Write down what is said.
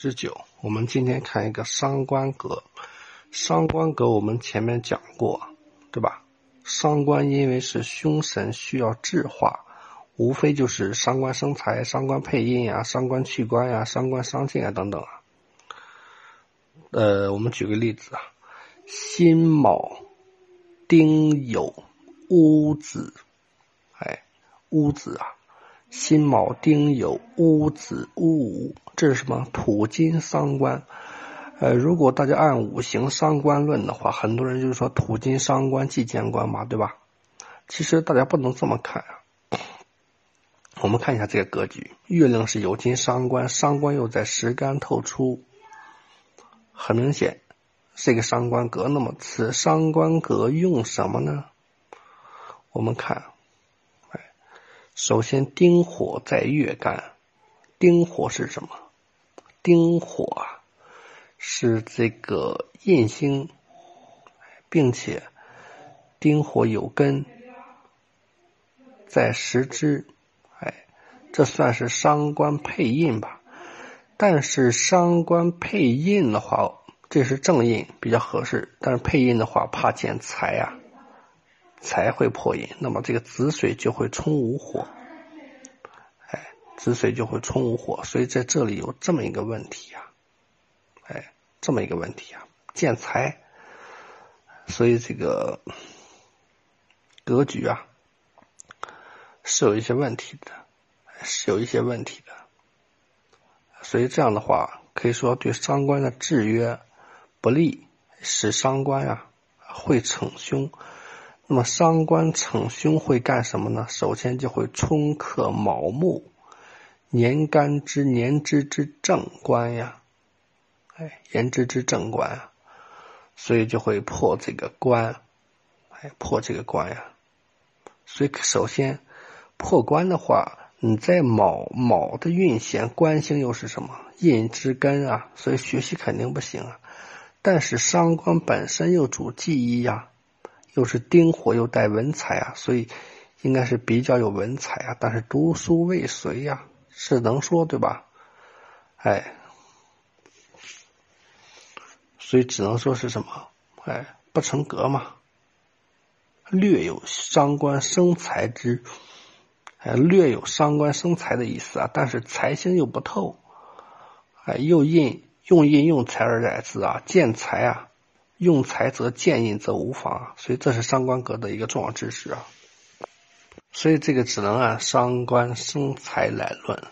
之九，我们今天看一个伤官格。伤官格我们前面讲过，对吧？伤官因为是凶神，需要制化，无非就是伤官生财、伤官配印呀、伤官去官呀、伤官伤尽啊等等啊。呃，我们举个例子啊，辛卯丁酉戊子，哎，戊子啊。辛卯丁酉戊子戊午，这是什么？土金伤官。呃，如果大家按五行伤官论的话，很多人就是说土金伤官忌见官嘛，对吧？其实大家不能这么看啊。我们看一下这个格局，月令是酉金伤官，伤官又在时干透出，很明显是一个伤官格。那么此伤官格用什么呢？我们看。首先，丁火在月干，丁火是什么？丁火啊，是这个印星，并且丁火有根在时支，哎，这算是伤官配印吧？但是伤官配印的话，这是正印比较合适，但是配印的话怕见财啊。才会破印，那么这个子水就会冲无火，哎，子水就会冲无火，所以在这里有这么一个问题呀，哎，这么一个问题啊，见财，所以这个格局啊是有一些问题的，是有一些问题的，所以这样的话可以说对伤官的制约不利，使伤官啊会逞凶。那么伤官逞凶会干什么呢？首先就会冲克卯木，年干之年支之正官呀，哎，年支之正官啊，所以就会破这个官，哎，破这个官呀。所以首先破官的话，你在卯卯的运线，官星又是什么？印之根啊，所以学习肯定不行啊。但是伤官本身又主记忆呀。又是丁火又带文采啊，所以应该是比较有文采啊。但是读书未遂呀，是能说对吧？哎，所以只能说是什么？哎，不成格嘛。略有伤官生财之，哎，略有伤官生财的意思啊。但是财星又不透，哎，又印用印用财而来之啊，见财啊。用才则见印则无妨，所以这是伤官格的一个重要知识啊。所以这个只能按伤官生财来论。